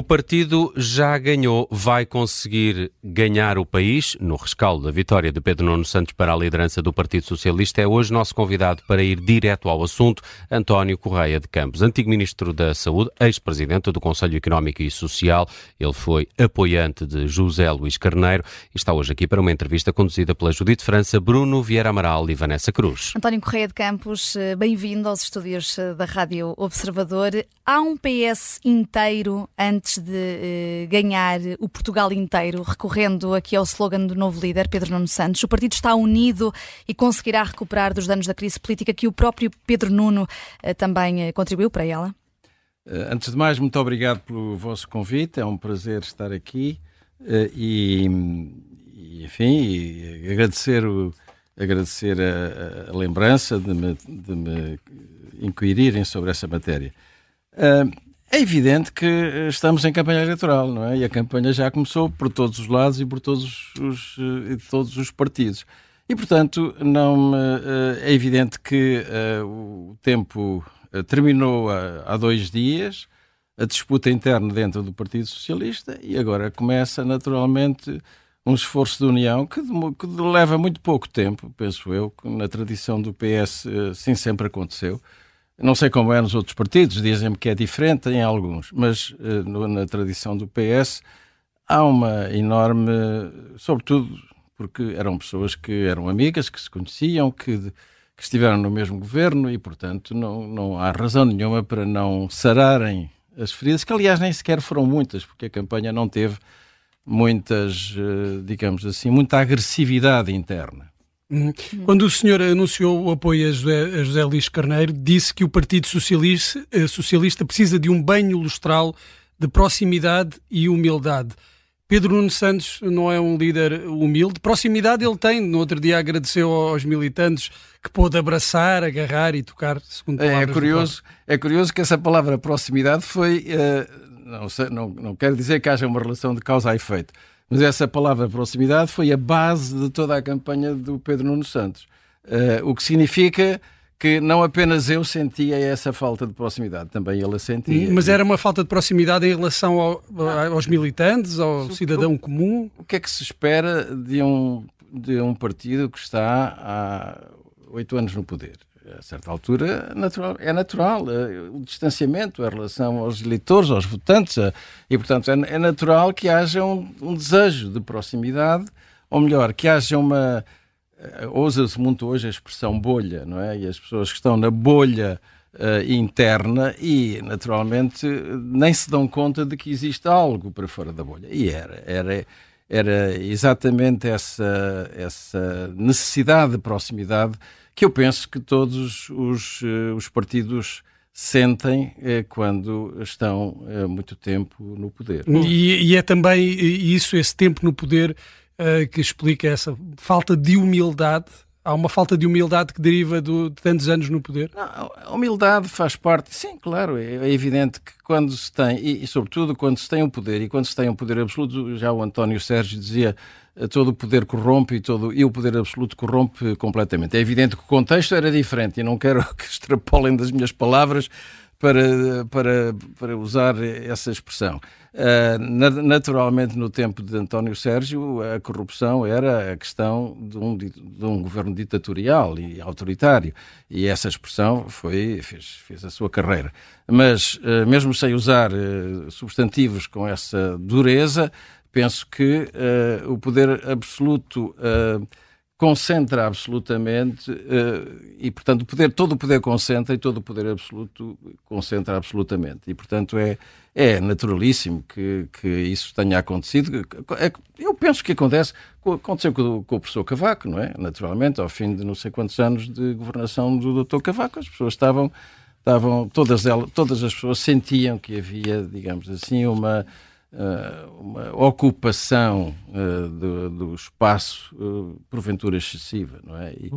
O partido já ganhou, vai conseguir ganhar o país no rescaldo da vitória de Pedro Nuno Santos para a liderança do Partido Socialista. É hoje nosso convidado para ir direto ao assunto, António Correia de Campos, antigo Ministro da Saúde, ex-presidente do Conselho Económico e Social. Ele foi apoiante de José Luís Carneiro e está hoje aqui para uma entrevista conduzida pela Judite França, Bruno Vieira Amaral e Vanessa Cruz. António Correia de Campos, eh, bem-vindo aos estúdios eh, da Rádio Observador. Há um PS inteiro antes de uh, ganhar o Portugal inteiro, recorrendo aqui ao slogan do novo líder, Pedro Nuno Santos, o partido está unido e conseguirá recuperar dos danos da crise política que o próprio Pedro Nuno uh, também uh, contribuiu para ela? Antes de mais, muito obrigado pelo vosso convite, é um prazer estar aqui e, e enfim, e agradecer, o, agradecer a, a, lembrança de me, de me inquirirem sobre essa matéria. Uh, é evidente que eh, estamos em campanha eleitoral, não é? E a campanha já começou por todos os lados e por todos os, uh, todos os partidos. E, portanto, não, uh, é evidente que o tempo terminou há, dois dias, a disputa interna dentro do Partido Socialista, e agora começa, naturalmente, um esforço de união que, que leva muito pouco tempo, penso eu, na tradição do PS, sim sempre aconteceu não sei como é nos outros partidos, dizem-me que é diferente em alguns, mas uh, na tradição do PS há uma enorme, sobretudo porque eram pessoas que eram amigas, que se conheciam, que, que estiveram no mesmo governo e, portanto, não, não há razão nenhuma para não sararem as feridas, que aliás nem sequer foram muitas, porque a campanha não teve muitas, uh, digamos assim, muita agressividade interna. Uhum. Quando o senhor anunciou o apoio a José, a José Luís Carneiro, disse que o Partido Socialista, eh, Socialista precisa de um banho lustral de proximidade e humildade. Pedro Nuno Santos não é um líder humilde. Proximidade ele tem. No outro dia agradeceu aos militantes que pôde abraçar, agarrar e tocar, segundo é, é curioso É curioso que essa palavra proximidade foi... Uh, não, sei, não, não quer dizer que haja uma relação de causa a efeito mas essa palavra proximidade foi a base de toda a campanha do Pedro Nuno Santos. Uh, o que significa que não apenas eu sentia essa falta de proximidade, também ele a sentia. Mas era uma falta de proximidade em relação ao, aos militantes, ao cidadão comum? O que é que se espera de um, de um partido que está há oito anos no poder? A certa altura natural, é natural uh, o distanciamento em relação aos eleitores, aos votantes, uh, e portanto é, é, natural que haja um, um, desejo de proximidade, ou melhor, que haja uma. Uh, Ousa-se muito hoje a expressão bolha, não é? E as pessoas que estão na bolha interna e, naturalmente, nem se dão conta de que existe algo para fora da bolha. E era, era, era exatamente essa, essa necessidade de proximidade que eu penso que todos os, uh, os partidos sentem eh, quando estão eh, muito tempo no poder. E, e, é também isso, esse tempo no poder, uh, que explica essa falta de humildade. Há uma falta de humildade que deriva do, de tantos anos no poder? Não, a humildade faz parte, sim, claro, é, é evidente que quando se tem, e, e, sobretudo quando se tem um poder, e quando se tem um poder absoluto, já o António Sérgio dizia todo o poder corrompe e, todo, e o poder absoluto corrompe completamente. É evidente que o contexto era diferente e não quero que extrapolem das minhas palavras para, para, para usar essa expressão. Uh, naturalmente, no tempo de António Sérgio, a corrupção era a questão de um, de um governo ditatorial e autoritário, e essa expressão foi, fez, fez a sua carreira. Mas, uh, mesmo sem usar uh, substantivos com essa dureza, penso que o poder absoluto concentra absolutamente uh, e, portanto, o poder, todo o poder concentra e todo o poder absoluto concentra absolutamente. E, portanto, é, é naturalíssimo que, que isso tenha acontecido. É, eu penso que acontece, aconteceu com, com o professor Cavaco, não é? Naturalmente, ao fim de não sei quantos anos de governação do Dr. Cavaco, as pessoas estavam, estavam todas, elas, todas as pessoas sentiam que havia, digamos assim, uma uma ocupação uh, do, do, espaço uh, porventura excessiva, não é? E,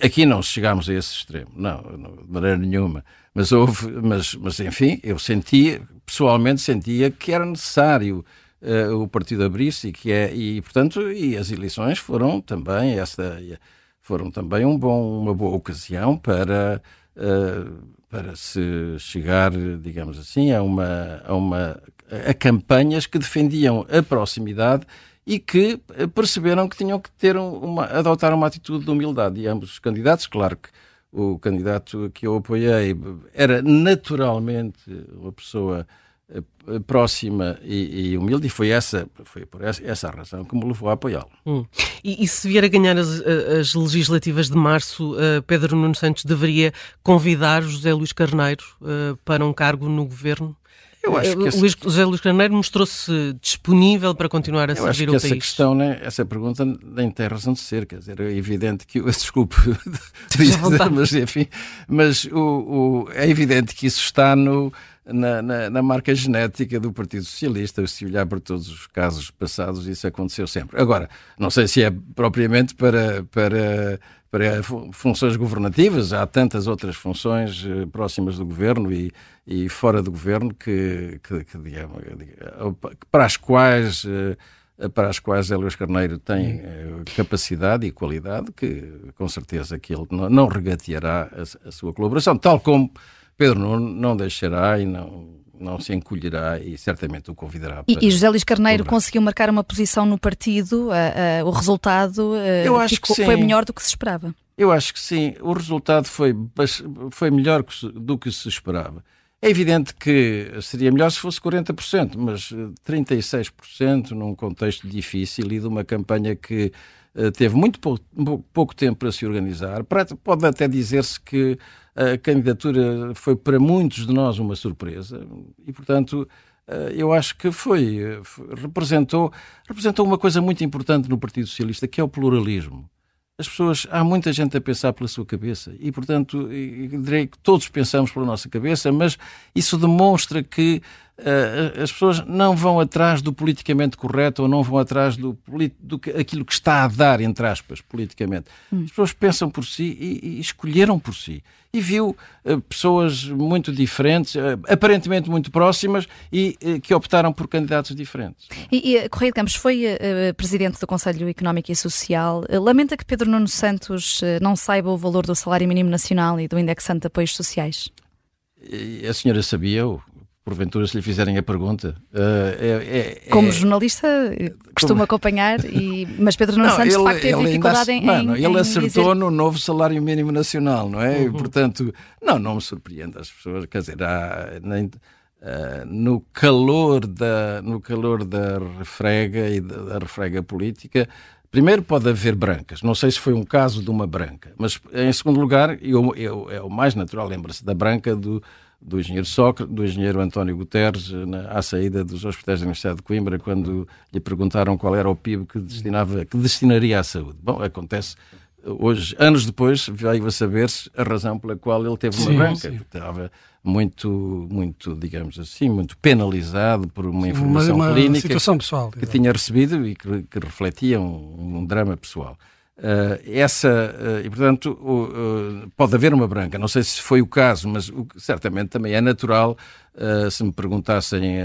Aqui não chegámos a esse extremo, não, de maneira nenhuma. Mas houve, mas, mas enfim, eu sentia, pessoalmente sentia que era necessário uh, o partido abrir-se e que é, e portanto, e as eleições foram também esta, foram também um bom, uma boa ocasião para uh, para se chegar, digamos assim, a uma, a uma a campanhas que defendiam a proximidade e que perceberam que tinham que ter uma, adotar uma atitude de humildade. E ambos os candidatos, claro que o candidato que eu apoiei era naturalmente uma pessoa eh, próxima e, e, humilde, e foi essa, foi por essa, essa razão que me levou a apoiá-lo. Hum. E, e, se vier a ganhar as, as legislativas de março, uh, Pedro Nuno Santos deveria convidar José Luís Carneiro uh, para um cargo no governo? Eu acho que esse... Luís, José Luís Carneiro mostrou-se disponível para continuar a Eu servir o país. Essa questão, né, essa pergunta nem tem razão de ser, quer dizer, é evidente que. Desculpe dizer, mas enfim, mas o, o, é evidente que isso está no na, na, na, marca genética do Partido Socialista. Se olhar para todos os casos passados, isso aconteceu sempre. Agora, não sei se é propriamente para, para, para funções governativas, há tantas outras funções eh, próximas do governo e, e fora do governo que, que, que digamos, para as quais. Eh, para as quais Hélio Carneiro tem eh, capacidade e qualidade, que com certeza que ele não regateará a, a sua colaboração, tal como Pedro não, não deixará e não, não se encolherá e certamente o convidará. E, e José Luís Carneiro conseguiu marcar uma posição no partido, o resultado uh, ficou, foi melhor do que se esperava. Eu acho que sim, o resultado foi, foi melhor do que se esperava. É evidente que seria melhor se fosse 40%, mas 36% num contexto difícil e de uma campanha que teve muito pouco, pouco tempo para se organizar. Pode até dizer-se que a candidatura foi para muitos de nós uma surpresa e, portanto, eh, eu acho que foi, representou, representou uma coisa muito importante no Partido Socialista, que é o pluralismo. As pessoas, há muita gente a pensar pela sua cabeça e, portanto, direi que todos pensamos pela nossa cabeça, mas isso demonstra que uh, as pessoas não vão atrás do politicamente correto ou não vão atrás do, do aquilo que está a dar, entre aspas, politicamente. Hum. As pessoas pensam por si e, e escolheram por si e viu uh, pessoas muito diferentes, uh, aparentemente muito próximas e que optaram por candidatos diferentes. E, e Correia de Campos foi presidente do Conselho Económico e Social. lamenta que Pedro Nuno Santos não saiba o valor do salário mínimo nacional e do indexante de apoios sociais? A senhora sabia-o? Porventura, se lhe fizerem a pergunta. Uh, é, é, Como jornalista, costumo Como... acompanhar, e... mas Pedro Nuno Santos, ele, de facto, teve dificuldade em, mano, em, Ele acertou dizer... no novo salário mínimo nacional, não é? Uhum. E, portanto, não, não me surpreende as pessoas, quer dizer, há, nem, uh, no calor da no calor da refrega e da, da refrega política, Primeiro pode haver brancas, não sei se foi um caso de uma branca, mas em segundo lugar, eu, eu, é o mais natural, lembra-se da branca do, do engenheiro Sócrates, do engenheiro António Guterres, na, à saída dos hospitais da Universidade de Coimbra, quando lhe perguntaram qual era o PIB que, destinava, que destinaria à saúde. Bom, acontece hoje, anos depois, veio a saber-se a razão pela qual ele teve uma sim, branca. Sim. Estava muito, muito, digamos assim, muito penalizado por uma informação uma, uma clínica situação pessoal, que tinha recebido e que, que refletia um, um drama pessoal. Uh, essa, uh, e portanto, uh, pode haver uma branca, não sei se foi o caso, mas o, certamente também é natural se me perguntassem,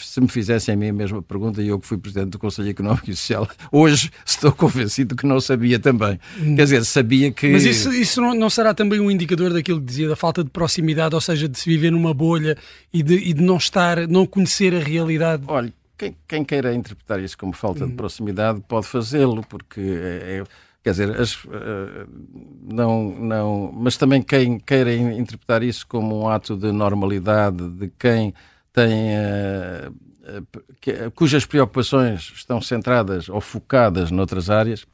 se me fizessem a mim a mesma pergunta, e eu que fui Presidente do Conselho Económico e Social, hoje estou convencido que não sabia também. Hum. Quer dizer, sabia que. Mas isso, isso não, não, será também um indicador daquilo que dizia, da falta de proximidade, ou seja, de se viver numa bolha e de, e de não estar, não conhecer a realidade? Olha, quem, quem, queira interpretar isso como falta de hum. proximidade pode fazê-lo, porque é, é, quer dizer, as, uh, não, não, mas também quem queira interpretar isso como um ato de normalidade, de quem tem uh, que, cujas preocupações estão centradas ou focadas noutras áreas,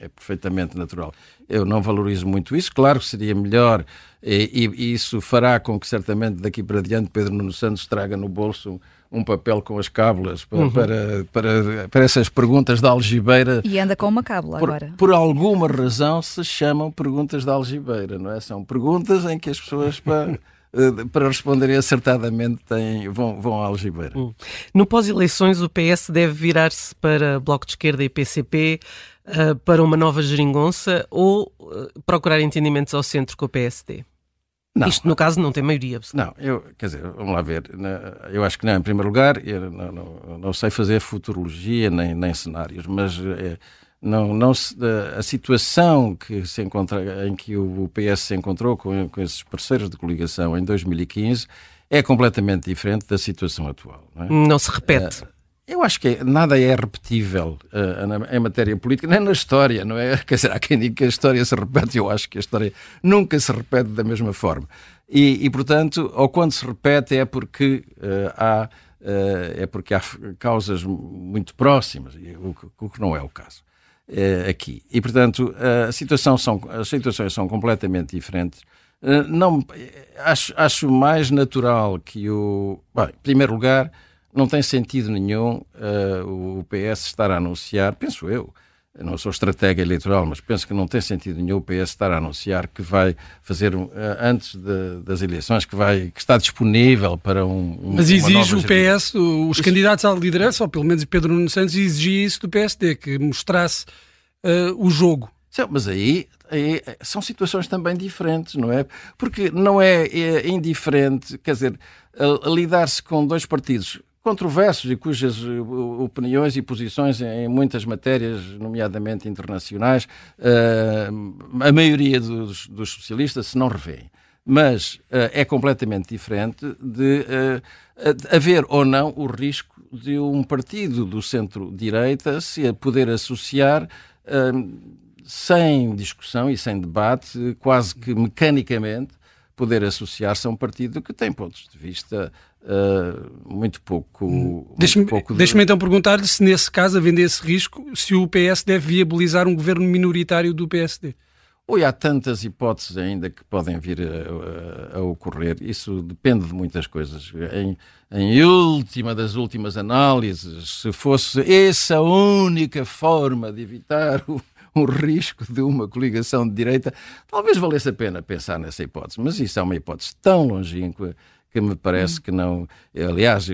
é perfeitamente natural. Eu não valorizo muito isso, claro que seria melhor, e, e isso fará com que certamente daqui para diante Pedro Nuno Santos traga no bolso um papel com as cábulas para, uhum. para, para, para, essas perguntas da algibeira. E anda com uma cábula por, agora. Por alguma razão se chamam perguntas da algibeira, não é? São perguntas em que as pessoas para, eh, para responderem acertadamente têm, vão, vão à algibeira. Uhum. No pós-eleições o PS deve virar-se para Bloco de Esquerda e PCP uh, eh, para uma nova geringonça ou uh, procurar entendimentos ao centro com o PSD? Não, Isto, no caso, não tem maioria Não, eu, quer dizer, vamos lá ver. Eu acho que não, em primeiro lugar, eu não, não, não sei fazer futurologia nem, nem cenários, mas é, não, não se, a, situação que se encontra, em que o PS se encontrou com, com esses parceiros de coligação em 2015 é completamente diferente da situação atual. Não, é? não se repete. Uh, eu acho que nada é repetível uh, em matéria política, nem na história, não é? Quer dizer, há quem diga que a história se repete, eu acho que a história nunca se repete da mesma forma. E, e portanto, ou quando se repete é porque uh, há uh, é porque há causas muito próximas, o que não é o caso aqui. E portanto, a situação são, as situações são completamente diferentes. não, acho, acho mais natural que o. Bem, em primeiro lugar, não tem sentido nenhum uh, o PS estar a anunciar, penso eu não sou estratega eleitoral, mas penso que não tem sentido nenhum o PS estar a anunciar que vai fazer uh, antes de, das eleições, que vai que está disponível para um. um mas exige o PS, os isso... candidatos à liderança, ou pelo menos Pedro Nuno Santos, exigia isso do PSD, que mostrasse uh, o jogo. Sim, mas aí, aí, são situações também diferentes, não é? Porque não é, é indiferente, quer dizer, lidar-se com dois partidos controversos e cujas eh, opiniões e posições em muitas matérias, nomeadamente internacionais, eh, a maioria dos, dos socialistas se não revêem. Mas eh, é completamente diferente de haver ou não o risco de um partido do centro-direita se poder associar sem discussão e sem debate, quase que mecanicamente, poder associar-se a um partido que tem pontos de vista Uh, muito pouco. Hum. Deixa-me de... deixa então perguntar-lhe se, nesse caso, havendo esse risco, se o PS deve viabilizar um governo minoritário do PSD. Oi, há tantas hipóteses ainda que podem vir a, a, a ocorrer. Isso depende de muitas coisas. Em, em, última das últimas análises, se fosse essa a única forma de evitar o, um risco de uma coligação de direita, talvez valesse a pena pensar nessa hipótese. Mas isso é uma hipótese tão longínqua que me parece que não. Aliás,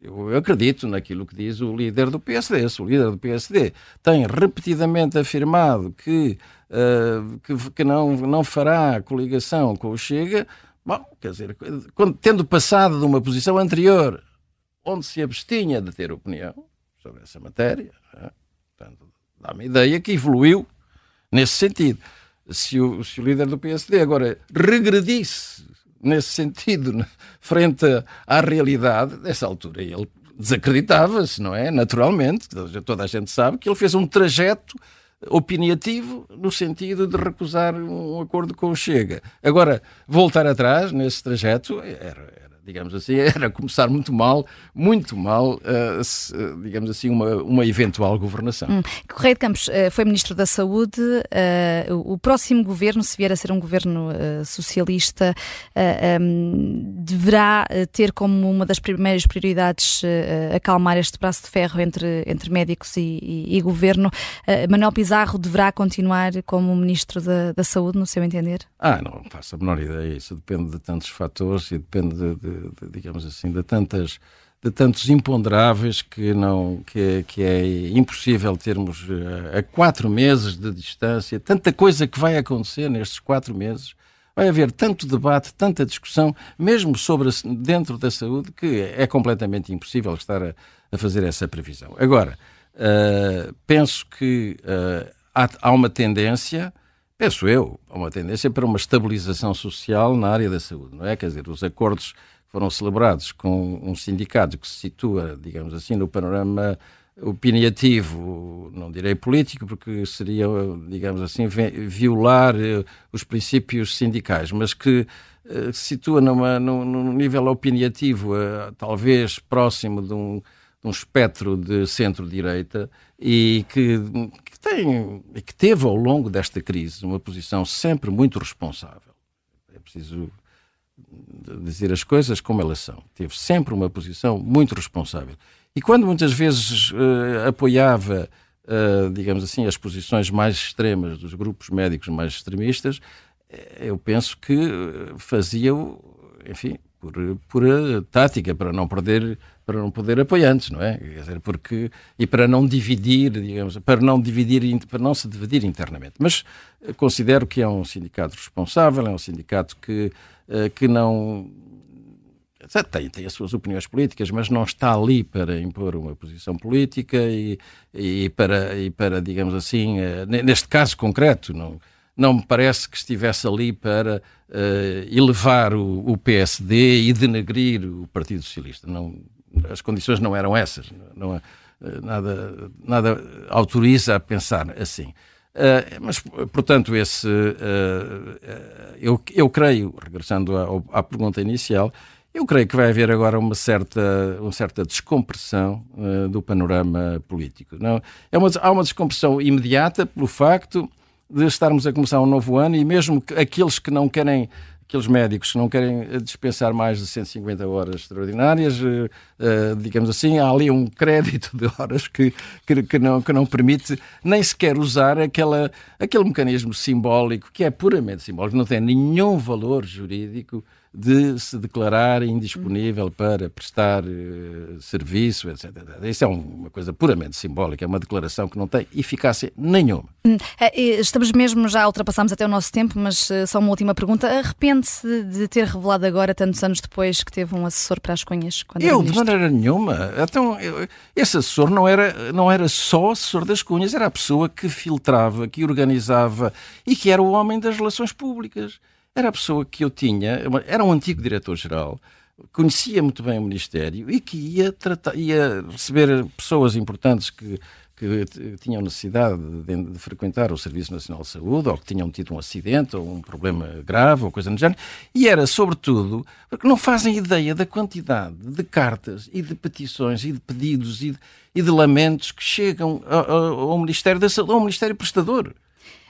eu acredito naquilo que diz o líder do PSD. o líder do PSD tem repetidamente afirmado que, uh, que, que, não, não fará coligação com o Chega, bom, quer dizer, quando, tendo passado de uma posição anterior onde se abstinha de ter opinião sobre essa matéria, é? Dá-me a ideia que evoluiu nesse sentido. Se o, se o líder do PSD agora regredisse nesse sentido, frente à realidade, nessa altura ele desacreditava-se, não é? Naturalmente, toda a gente sabe que ele fez um trajeto opinativo no sentido de recusar um acordo com o Chega. Agora, voltar atrás nesse trajeto era, digamos assim, era começar muito mal, muito mal, uh, se, digamos assim, uma, uma eventual governação. Hum. Correio de Campos uh, foi Ministro da Saúde. Uh, o próximo governo, se vier a ser um governo socialista, um, deverá ter como uma das primeiras prioridades acalmar este braço de ferro entre, entre médicos e, e, e governo. Manuel Pizarro deverá continuar como Ministro da, da Saúde, no seu entender? Ah, não faço a menor ideia. Isso depende de tantos fatores e depende de, de de, digamos assim, de tantas de tantos imponderáveis que não que é, que é impossível termos eh, a quatro meses de distância tanta coisa que vai acontecer nestes quatro meses. Vai haver tanto debate tanta discussão mesmo sobre dentro da saúde que é completamente impossível estar a, a fazer essa previsão. Agora uh, penso que uh, há, há uma tendência penso eu há uma tendência para uma estabilização social na área da saúde não é? Quer dizer os acordos foram celebrados com um sindicato que se situa, digamos assim, no panorama opiniativo, não direi político, porque seria, digamos assim, violar eh, os princípios sindicais, mas que uh, se situa numa, num, num nível opiniativo, uh, talvez próximo de um, de um espectro de centro-direita e que, que tem que teve ao longo desta crise uma posição sempre muito responsável. É preciso dizer as coisas como elas são. Teve sempre uma posição muito responsável. E quando muitas vezes uh, apoiava, uh, digamos assim, as posições mais extremas dos grupos médicos mais extremistas, eh, eu penso que fazia-o, enfim, por, por tática, para não perder para não poder apoiantes, não é? Quer dizer, porque e para não dividir, digamos, para não dividir, para não se dividir internamente. Mas considero que é um sindicato responsável, é um sindicato que eh, que não tem, tem as suas opiniões políticas, mas não está ali para impor uma posição política e, e, para, e para, digamos assim, neste caso concreto, não, não me parece que estivesse ali para uh, elevar o, o, PSD e denegrir o Partido Socialista. Não, as condições não eram essas. Não, nada, nada autoriza a pensar assim. Uh, mas, portanto, esse, uh, eu, eu creio, regressando à, à, pergunta inicial, eu creio que vai haver agora uma certa, uma certa descompressão uh, do panorama político. Não, é uma, há uma descompressão imediata pelo facto de estarmos a começar um novo ano e mesmo aqueles que não querem aqueles médicos que não querem eh, dispensar mais de 150 horas extraordinárias, uh, uh, digamos assim, há ali um crédito de horas que, que, que, não, que não permite nem sequer usar aquela, aquele mecanismo simbólico, que é puramente simbólico, não tem nenhum valor jurídico de se declarar indisponível para prestar uh, serviço, etc. Isso é uma coisa puramente simbólica, é uma declaração que não tem eficácia nenhuma. Hum, é, estamos mesmo, já ultrapassamos até o nosso tempo, mas uh, só uma última pergunta. Arrepende-se de ter revelado agora, tantos anos depois, que teve um assessor para as cunhas? eu, de maneira nenhuma. Então, eu, esse assessor não era, não era só assessor das cunhas, era a pessoa que filtrava, que organizava e que era o homem das relações públicas era a pessoa que eu tinha, era um antigo diretor-geral, conhecia muito bem o Ministério e que ia, tratar, ia receber pessoas importantes que, que tinham necessidade de, de, frequentar o Serviço Nacional de Saúde ou que tinham tido um acidente ou um problema grave ou coisa do género. E era, sobretudo, porque não fazem ideia da quantidade de cartas e de petições e de pedidos e de, e de lamentos que chegam ao, ao Ministério da Saúde, ao Ministério Prestador.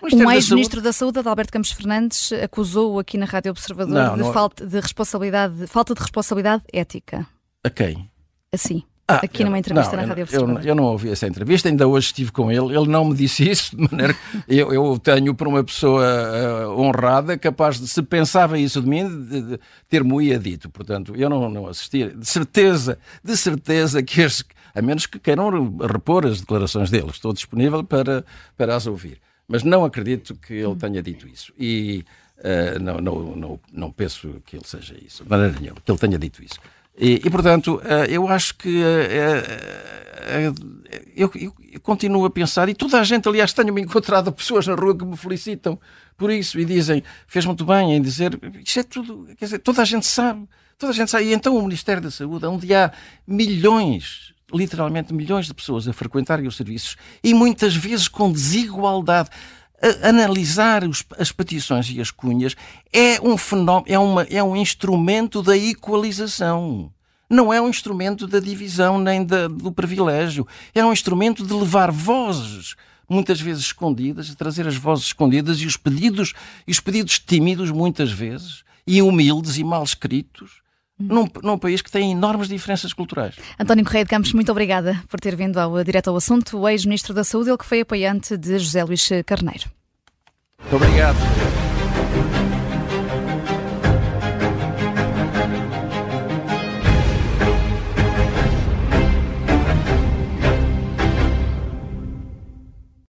O ex-ministro da Saúde, Adalberto Campos Fernandes, acusou aqui na Rádio Observador não, de, não... Falta de responsabilidade, falta de responsabilidade ética. A quem? Assim. Ah, aqui eu, numa entrevista não, na Rádio Observador. Eu, eu, não ouvi essa entrevista, ainda hoje estive com ele, ele não me disse isso, de maneira que eu, eu tenho por uma pessoa uh, honrada, capaz de, se pensava isso de mim, de, de ter-me dito. Portanto, eu não, não assisti. De certeza, de certeza que este, a menos que queiram repor as declarações dele, estou disponível para, para as ouvir. Mas não acredito que ele tenha dito isso. E uh, não, não, não, não penso que ele seja isso, de maneira nenhuma, que ele tenha dito isso. E, e portanto, uh, eu acho que uh, eu, eu, eu, continuo a pensar, e toda a gente, aliás, tenho-me encontrado pessoas na rua que me felicitam por isso e dizem, fez muito bem em dizer, isto é tudo, quer dizer, toda a gente sabe, toda a gente sabe. E então o Ministério da Saúde, onde há milhões literalmente milhões de pessoas a frequentarem os serviços e muitas vezes com desigualdade. Analisar os, as petições e as cunhas é um fenómeno, é, uma, é um instrumento da equalização. Não é um instrumento da divisão nem da, do privilégio. É um instrumento de levar vozes muitas vezes escondidas, de trazer as vozes escondidas e os pedidos, e os pedidos tímidos, muitas vezes, e humildes e mal escritos, num, num, país que tem enormes diferenças culturais. António Correia de Campos, muito obrigada por ter vindo ao direto ao assunto. O ex-ministro da Saúde, ele que foi apoiante de José Luís Carneiro. Muito obrigado.